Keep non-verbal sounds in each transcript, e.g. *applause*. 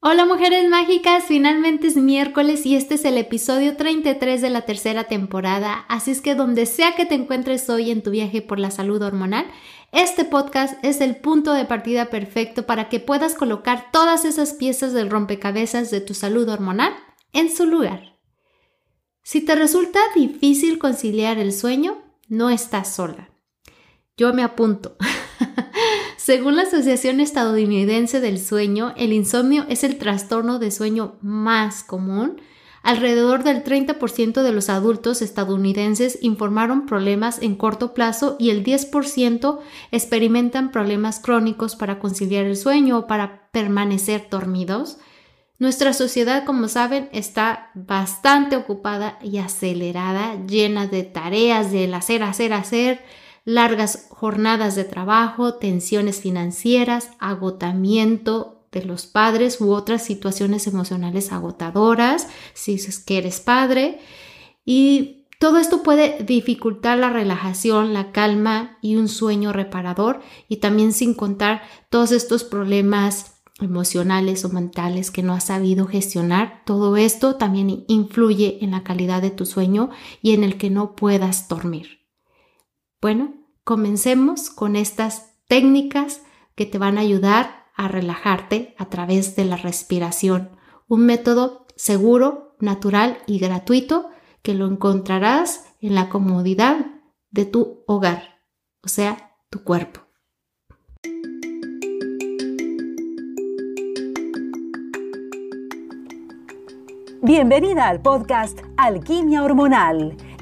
Hola mujeres mágicas, finalmente es miércoles y este es el episodio 33 de la tercera temporada, así es que donde sea que te encuentres hoy en tu viaje por la salud hormonal, este podcast es el punto de partida perfecto para que puedas colocar todas esas piezas del rompecabezas de tu salud hormonal en su lugar. Si te resulta difícil conciliar el sueño, no estás sola. Yo me apunto. *laughs* *laughs* Según la Asociación Estadounidense del Sueño, el insomnio es el trastorno de sueño más común. Alrededor del 30% de los adultos estadounidenses informaron problemas en corto plazo y el 10% experimentan problemas crónicos para conciliar el sueño o para permanecer dormidos. Nuestra sociedad, como saben, está bastante ocupada y acelerada, llena de tareas, del hacer, hacer, hacer largas jornadas de trabajo, tensiones financieras, agotamiento de los padres u otras situaciones emocionales agotadoras, si es que eres padre. Y todo esto puede dificultar la relajación, la calma y un sueño reparador y también sin contar todos estos problemas emocionales o mentales que no has sabido gestionar. Todo esto también influye en la calidad de tu sueño y en el que no puedas dormir. Bueno, comencemos con estas técnicas que te van a ayudar a relajarte a través de la respiración. Un método seguro, natural y gratuito que lo encontrarás en la comodidad de tu hogar, o sea, tu cuerpo. Bienvenida al podcast Alquimia Hormonal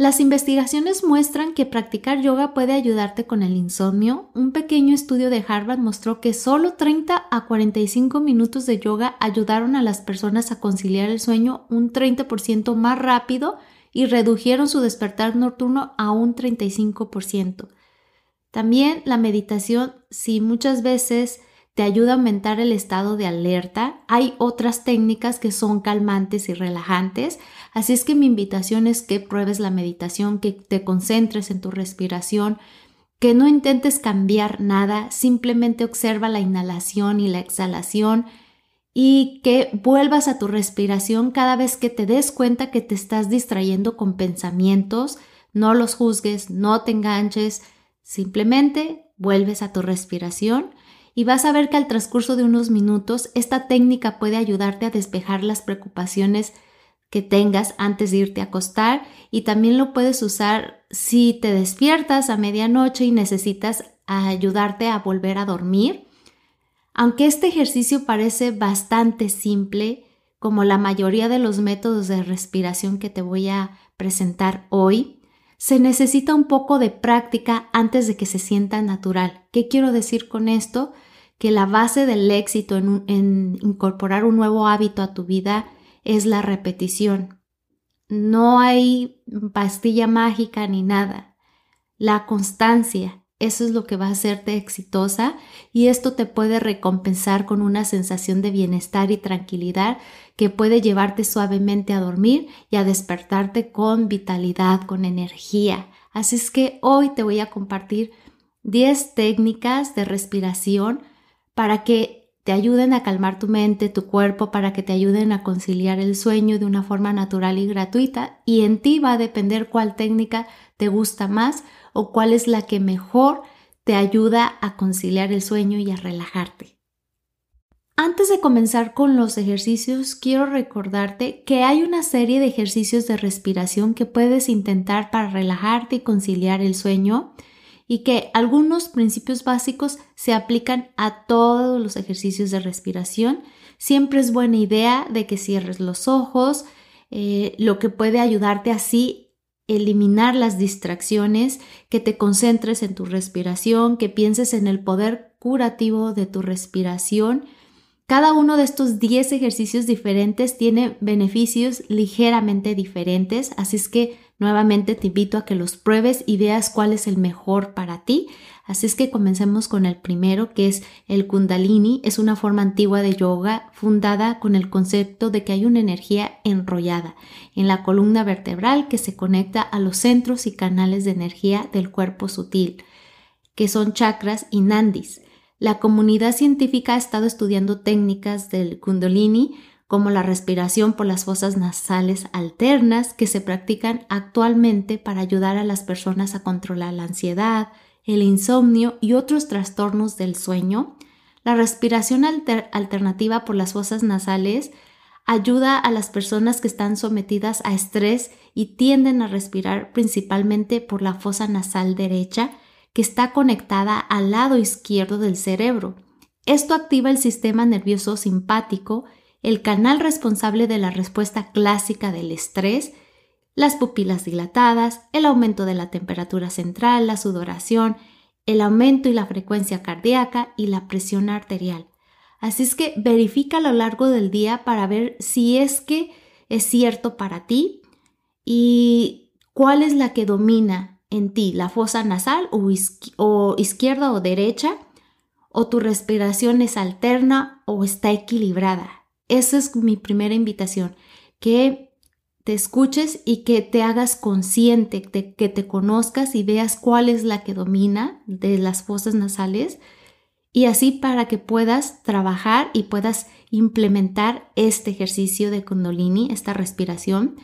Las investigaciones muestran que practicar yoga puede ayudarte con el insomnio. Un pequeño estudio de Harvard mostró que solo 30 a 45 minutos de yoga ayudaron a las personas a conciliar el sueño un 30% más rápido y redujeron su despertar nocturno a un 35%. También la meditación, si muchas veces te ayuda a aumentar el estado de alerta. Hay otras técnicas que son calmantes y relajantes, así es que mi invitación es que pruebes la meditación, que te concentres en tu respiración, que no intentes cambiar nada, simplemente observa la inhalación y la exhalación y que vuelvas a tu respiración cada vez que te des cuenta que te estás distrayendo con pensamientos, no los juzgues, no te enganches, simplemente vuelves a tu respiración y vas a ver que al transcurso de unos minutos esta técnica puede ayudarte a despejar las preocupaciones que tengas antes de irte a acostar y también lo puedes usar si te despiertas a medianoche y necesitas ayudarte a volver a dormir. Aunque este ejercicio parece bastante simple, como la mayoría de los métodos de respiración que te voy a presentar hoy, se necesita un poco de práctica antes de que se sienta natural. ¿Qué quiero decir con esto? Que la base del éxito en, incorporar un nuevo hábito a tu vida es la repetición. No hay pastilla mágica ni nada. La constancia, eso es lo que va a hacerte exitosa y esto te puede recompensar con una sensación de bienestar y tranquilidad que puede llevarte suavemente a dormir y a despertarte con vitalidad, con energía. Así es que hoy te voy a compartir 10 técnicas de respiración para que te ayuden a calmar tu mente, tu cuerpo, para que te ayuden a conciliar el sueño de una forma natural y gratuita y en ti va a depender cuál técnica te gusta más o cuál es la que mejor te ayuda a conciliar el sueño y a relajarte. Antes de comenzar con los ejercicios, quiero recordarte que hay una serie de ejercicios de respiración que puedes intentar para relajarte y conciliar el sueño y que algunos principios básicos se aplican a todos los ejercicios de respiración. Siempre es buena idea de que cierres los ojos, eh, lo que puede ayudarte así eliminar las distracciones, que te concentres en tu respiración, que pienses en el poder curativo de tu respiración. Cada uno de estos 10 ejercicios diferentes tiene beneficios ligeramente diferentes, así es que nuevamente te invito a que los pruebes y veas cuál es el mejor para ti. Así es que comencemos con el primero, que es el kundalini. Es una forma antigua de yoga fundada con el concepto de que hay una energía enrollada en la columna vertebral que se conecta a los centros y canales de energía del cuerpo sutil, que son chakras y nandis. La comunidad científica ha estado estudiando técnicas del kundalini como la respiración por las fosas nasales alternas que se practican actualmente para ayudar a las personas a controlar la ansiedad, el insomnio y otros trastornos del sueño, la respiración alternativa por las fosas nasales ayuda a las personas que están sometidas a estrés y tienden a respirar principalmente por la fosa nasal derecha, que está conectada al lado izquierdo del cerebro. Esto activa el sistema nervioso simpático, el canal responsable de la respuesta clásica del estrés, las pupilas dilatadas, el aumento de la temperatura central, la sudoración, el aumento y la frecuencia cardíaca y la presión arterial. Así es que verifica a lo largo del día para ver si es que es cierto para ti y cuál es la que domina en ti, la fosa nasal o, o izquierda o derecha, o tu respiración es alterna o está equilibrada. Esa es mi primera invitación, que te escuches y que te hagas consciente, que te conozcas y veas cuál es la que domina de las fosas nasales y así para que puedas trabajar y puedas implementar este ejercicio de kundalini, esta respiración.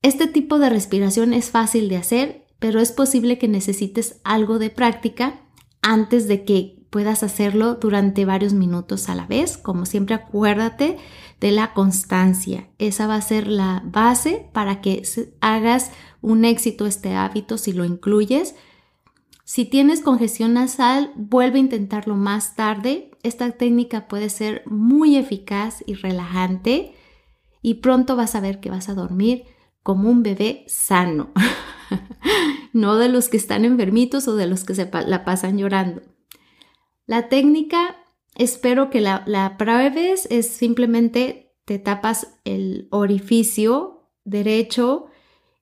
Este tipo de respiración es fácil de hacer, pero es posible que necesites algo de práctica antes de que puedas hacerlo durante varios minutos a la vez. Como siempre, acuérdate de la constancia. Esa va a ser la base para que hagas un éxito este hábito si lo incluyes. Si tienes congestión nasal, vuelve a intentarlo más tarde. Esta técnica puede ser muy eficaz y relajante y pronto vas a ver que vas a dormir como un bebé sano, *laughs* no de los que están enfermitos o de los que se la pasan llorando. La técnica espero que la, pruebes, es simplemente te tapas el orificio derecho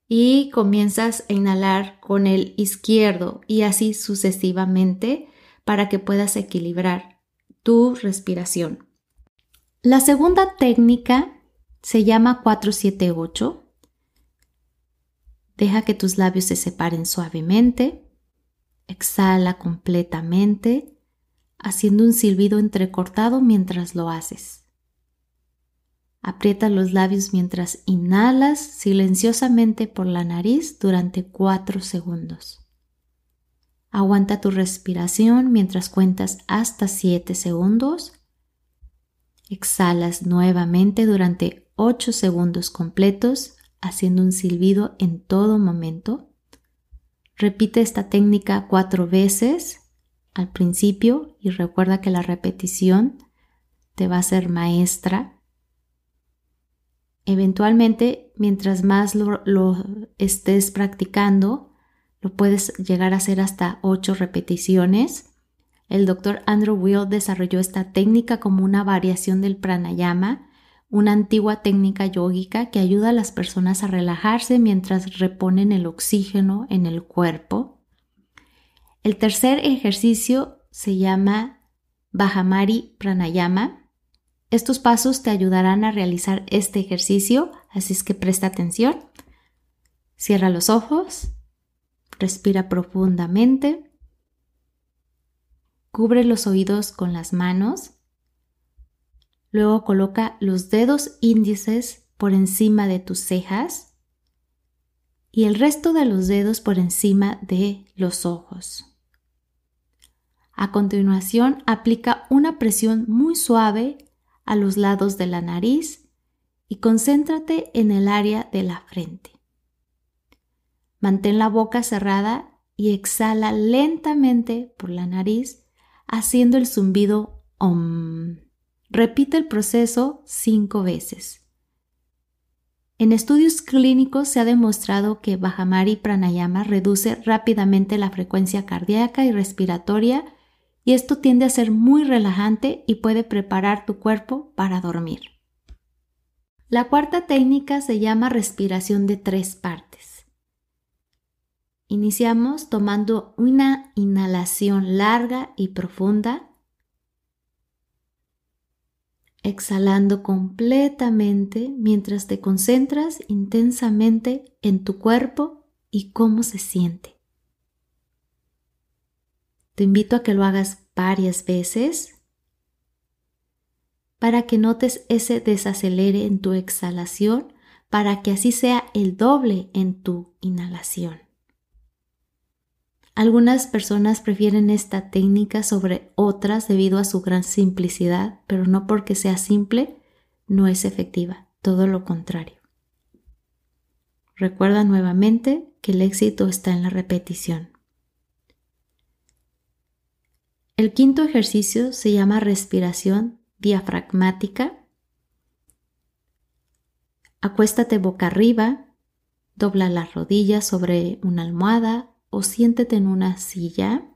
y comienzas a inhalar con el izquierdo y así sucesivamente para que puedas equilibrar tu respiración. La segunda técnica se llama 478. Deja que tus labios se separen suavemente. Exhala completamente haciendo un silbido entrecortado mientras lo haces. Aprieta los labios mientras inhalas silenciosamente por la nariz durante 4 segundos. Aguanta tu respiración mientras cuentas hasta 7 segundos. Exhalas nuevamente durante 8 segundos completos, haciendo un silbido en todo momento. Repite esta técnica cuatro veces al principio y recuerda que la repetición te va a ser maestra. Eventualmente, mientras más lo, estés practicando, lo puedes llegar a hacer hasta 8 repeticiones. El doctor Andrew Will desarrolló esta técnica como una variación del pranayama, una antigua técnica yógica que ayuda a las personas a relajarse mientras reponen el oxígeno en el cuerpo. El tercer ejercicio se llama Bahamari Pranayama. Estos pasos te ayudarán a realizar este ejercicio, así es que presta atención. Cierra los ojos, respira profundamente, cubre los oídos con las manos, luego coloca los dedos índices por encima de tus cejas y el resto de los dedos por encima de los ojos. A continuación, aplica una presión muy suave a los lados de la nariz y concéntrate en el área de la frente. Mantén la boca cerrada y exhala lentamente por la nariz haciendo el zumbido OM. Repite el proceso cinco veces. En estudios clínicos se ha demostrado que Bajamari Pranayama reduce rápidamente la frecuencia cardíaca y respiratoria y esto tiende a ser muy relajante y puede preparar tu cuerpo para dormir. La cuarta técnica se llama respiración de tres partes. Iniciamos tomando una inhalación larga y profunda exhalando completamente mientras te concentras intensamente en tu cuerpo y cómo se siente. Te invito a que lo hagas varias veces para que notes ese desacelere en tu exhalación, para que así sea el doble en tu inhalación. Algunas personas prefieren esta técnica sobre otras debido a su gran simplicidad, pero no porque sea simple, no es efectiva, todo lo contrario. Recuerda nuevamente que el éxito está en la repetición. El quinto ejercicio se llama respiración diafragmática. Acuéstate boca arriba, dobla las rodillas sobre una almohada o siéntete en una silla.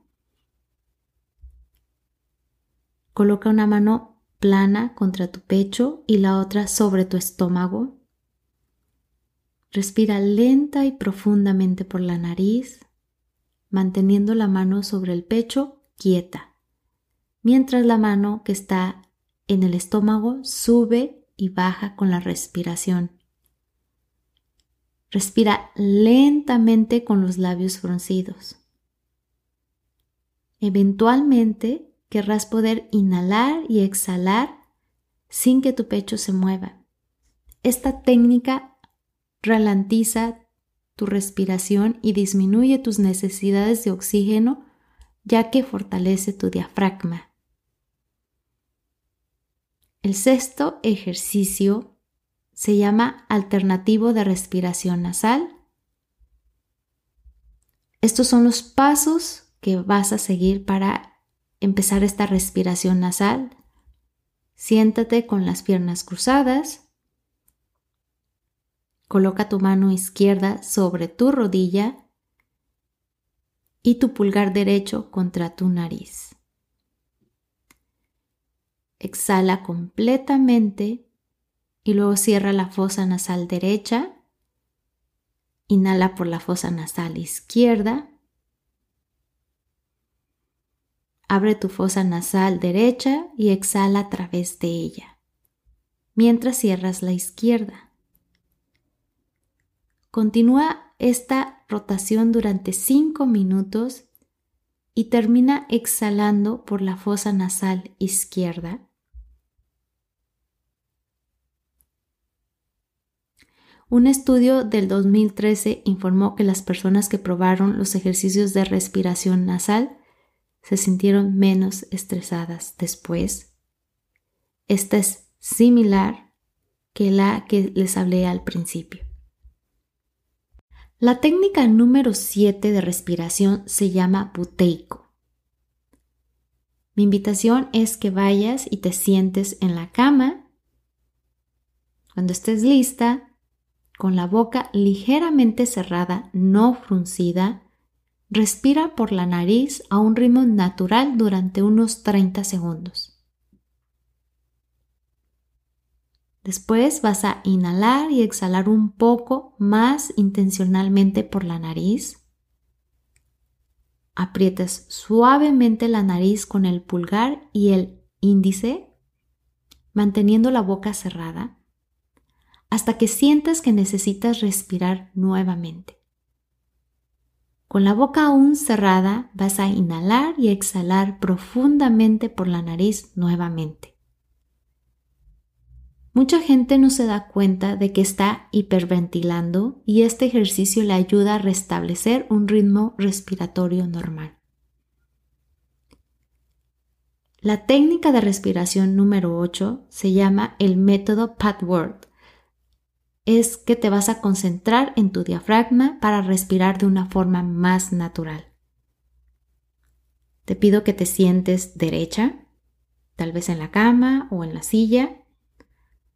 Coloca una mano plana contra tu pecho y la otra sobre tu estómago. Respira lenta y profundamente por la nariz, manteniendo la mano sobre el pecho quieta, mientras la mano que está en el estómago sube y baja con la respiración. Respira lentamente con los labios fruncidos. Eventualmente querrás poder inhalar y exhalar sin que tu pecho se mueva. Esta técnica ralentiza tu respiración y disminuye tus necesidades de oxígeno ya que fortalece tu diafragma. El sexto ejercicio se llama alternativo de respiración nasal. Estos son los pasos que vas a seguir para empezar esta respiración nasal. Siéntate con las piernas cruzadas. Coloca tu mano izquierda sobre tu rodilla y tu pulgar derecho contra tu nariz. Exhala completamente y luego cierra la fosa nasal derecha. Inhala por la fosa nasal izquierda. Abre tu fosa nasal derecha y exhala a través de ella, mientras cierras la izquierda. Continúa esta rotación durante 5 minutos y termina exhalando por la fosa nasal izquierda Un estudio del 2013 informó que las personas que probaron los ejercicios de respiración nasal se sintieron menos estresadas después. Esta es similar que la que les hablé al principio. La técnica número 7 de respiración se llama buteico. Mi invitación es que vayas y te sientes en la cama. Cuando estés lista, con la boca ligeramente cerrada, no fruncida, respira por la nariz a un ritmo natural durante unos 30 segundos. Después vas a inhalar y exhalar un poco más intencionalmente por la nariz. Aprietas suavemente la nariz con el pulgar y el índice, manteniendo la boca cerrada hasta que sientas que necesitas respirar nuevamente. Con la boca aún cerrada vas a inhalar y exhalar profundamente por la nariz nuevamente. Mucha gente no se da cuenta de que está hiperventilando y este ejercicio le ayuda a restablecer un ritmo respiratorio normal. La técnica de respiración número 8 se llama el método Padward es que te vas a concentrar en tu diafragma para respirar de una forma más natural. Te pido que te sientes derecha, tal vez en la cama o en la silla.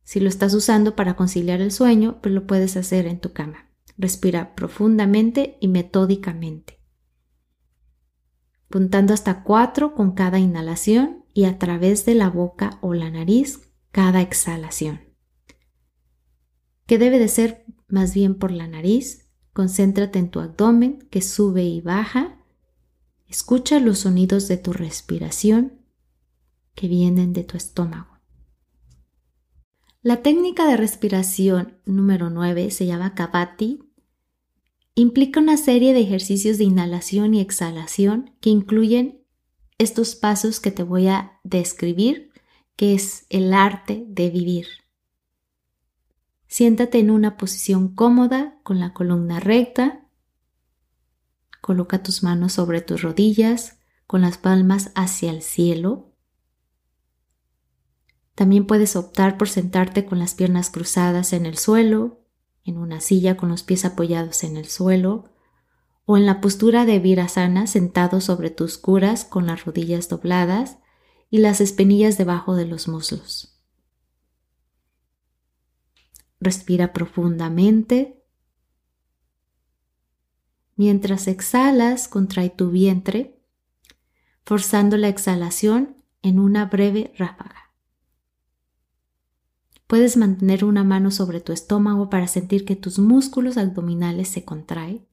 Si lo estás usando para conciliar el sueño, pues lo puedes hacer en tu cama. Respira profundamente y metódicamente, puntando hasta cuatro con cada inhalación y a través de la boca o la nariz cada exhalación. Que debe de ser más bien por la nariz. Concéntrate en tu abdomen que sube y baja. Escucha los sonidos de tu respiración que vienen de tu estómago. La técnica de respiración número 9 se llama Kabati. Implica una serie de ejercicios de inhalación y exhalación que incluyen estos pasos que te voy a describir, que es el arte de vivir. Siéntate en una posición cómoda con la columna recta. Coloca tus manos sobre tus rodillas con las palmas hacia el cielo. También puedes optar por sentarte con las piernas cruzadas en el suelo, en una silla con los pies apoyados en el suelo, o en la postura de virasana sentado sobre tus curas con las rodillas dobladas y las espinillas debajo de los muslos. Respira profundamente. Mientras exhalas, contrae tu vientre, forzando la exhalación en una breve ráfaga. Puedes mantener una mano sobre tu estómago para sentir que tus músculos abdominales se contraen.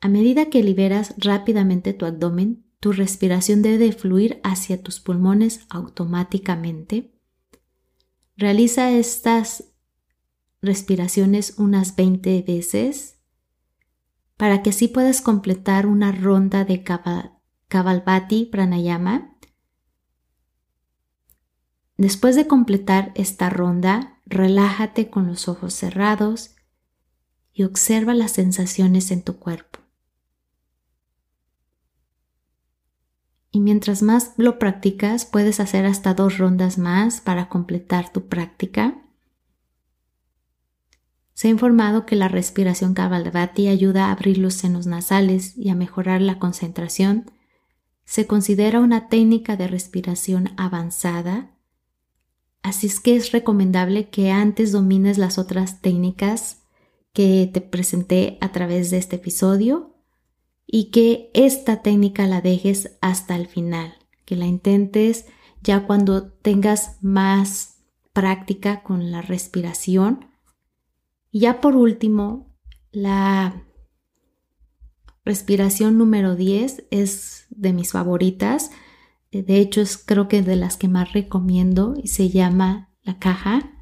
A medida que liberas rápidamente tu abdomen, tu respiración debe fluir hacia tus pulmones automáticamente. Realiza estas respiraciones unas 20 veces para que así puedas completar una ronda de Kavalbati Pranayama Después de completar esta ronda, relájate con los ojos cerrados y observa las sensaciones en tu cuerpo. Y mientras más lo practicas, puedes hacer hasta dos rondas más para completar tu práctica. Se ha informado que la respiración Kapalabhati ayuda a abrir los senos nasales y a mejorar la concentración. Se considera una técnica de respiración avanzada Así es que es recomendable que antes domines las otras técnicas que te presenté a través de este episodio y que esta técnica la dejes hasta el final, que la intentes ya cuando tengas más práctica con la respiración. Y ya por último, la respiración número 10 es de mis favoritas de hecho es creo que de las que más recomiendo y se llama la caja.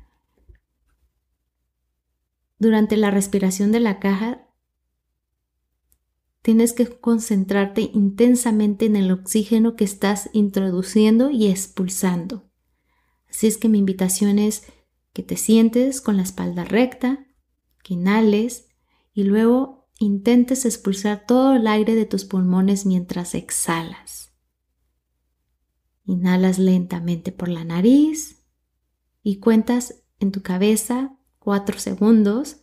Durante la respiración de la caja tienes que concentrarte intensamente en el oxígeno que estás introduciendo y expulsando. Así es que mi invitación es que te sientes con la espalda recta, que inhales y luego intentes expulsar todo el aire de tus pulmones mientras exhalas. Inhalas lentamente por la nariz y cuentas en tu cabeza cuatro segundos,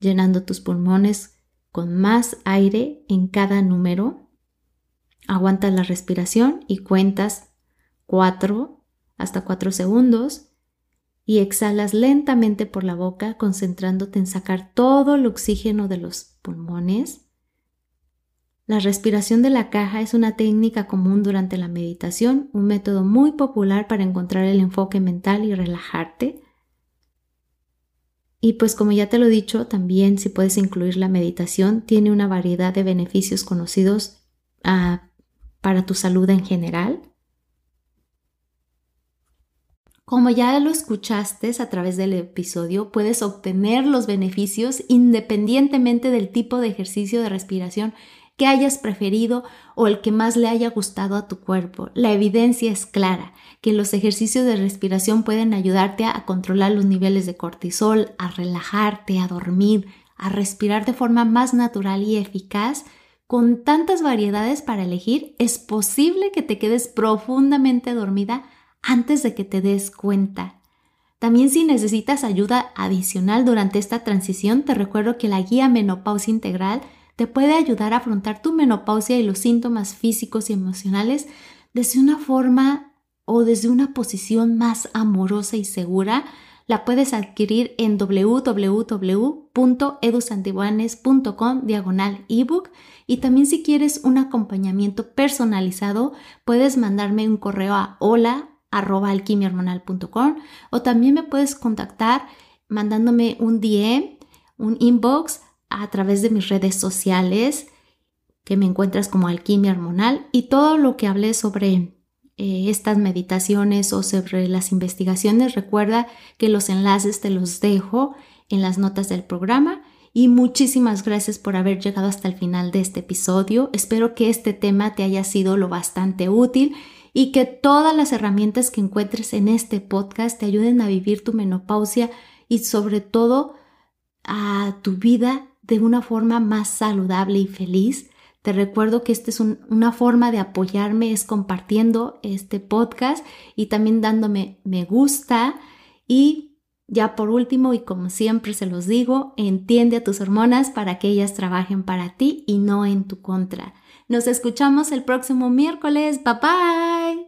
llenando tus pulmones con más aire en cada número. Aguantas la respiración y cuentas cuatro hasta cuatro segundos y exhalas lentamente por la boca concentrándote en sacar todo el oxígeno de los pulmones la respiración de la caja es una técnica común durante la meditación, un método muy popular para encontrar el enfoque mental y relajarte. Y pues como ya te lo he dicho, también si puedes incluir la meditación, tiene una variedad de beneficios conocidos ah, para tu salud en general. Como ya lo escuchaste a través del episodio, puedes obtener los beneficios independientemente del tipo de ejercicio de respiración que hayas preferido o el que más le haya gustado a tu cuerpo. La evidencia es clara que los ejercicios de respiración pueden ayudarte a controlar los niveles de cortisol, a relajarte, a dormir, a respirar de forma más natural y eficaz. Con tantas variedades para elegir, es posible que te quedes profundamente dormida antes de que te des cuenta. También si necesitas ayuda adicional durante esta transición, te recuerdo que la guía Menopausia Integral te puede ayudar a afrontar tu menopausia y los síntomas físicos y emocionales desde una forma o desde una posición más amorosa y segura, la puedes adquirir en www.edusantibanes.com diagonal ebook. Y también si quieres un acompañamiento personalizado puedes mandarme un correo a hola o también me puedes contactar mandándome un DM, un inbox a través de mis redes sociales que me encuentras como alquimia hormonal y todo lo que hablé sobre eh, estas meditaciones o sobre las investigaciones, recuerda que los enlaces te los dejo en las notas del programa. Y muchísimas gracias por haber llegado hasta el final de este episodio. Espero que este tema te haya sido lo bastante útil y que todas las herramientas que encuentres en este podcast te ayuden a vivir tu menopausia y sobre todo a tu vida de una forma más saludable y feliz. Te recuerdo que esta es una forma de apoyarme, es compartiendo este podcast y también dándome me gusta. Y ya por último, y como siempre se los digo, entiende a tus hormonas para que ellas trabajen para ti y no en tu contra. Nos escuchamos el próximo miércoles. Bye bye.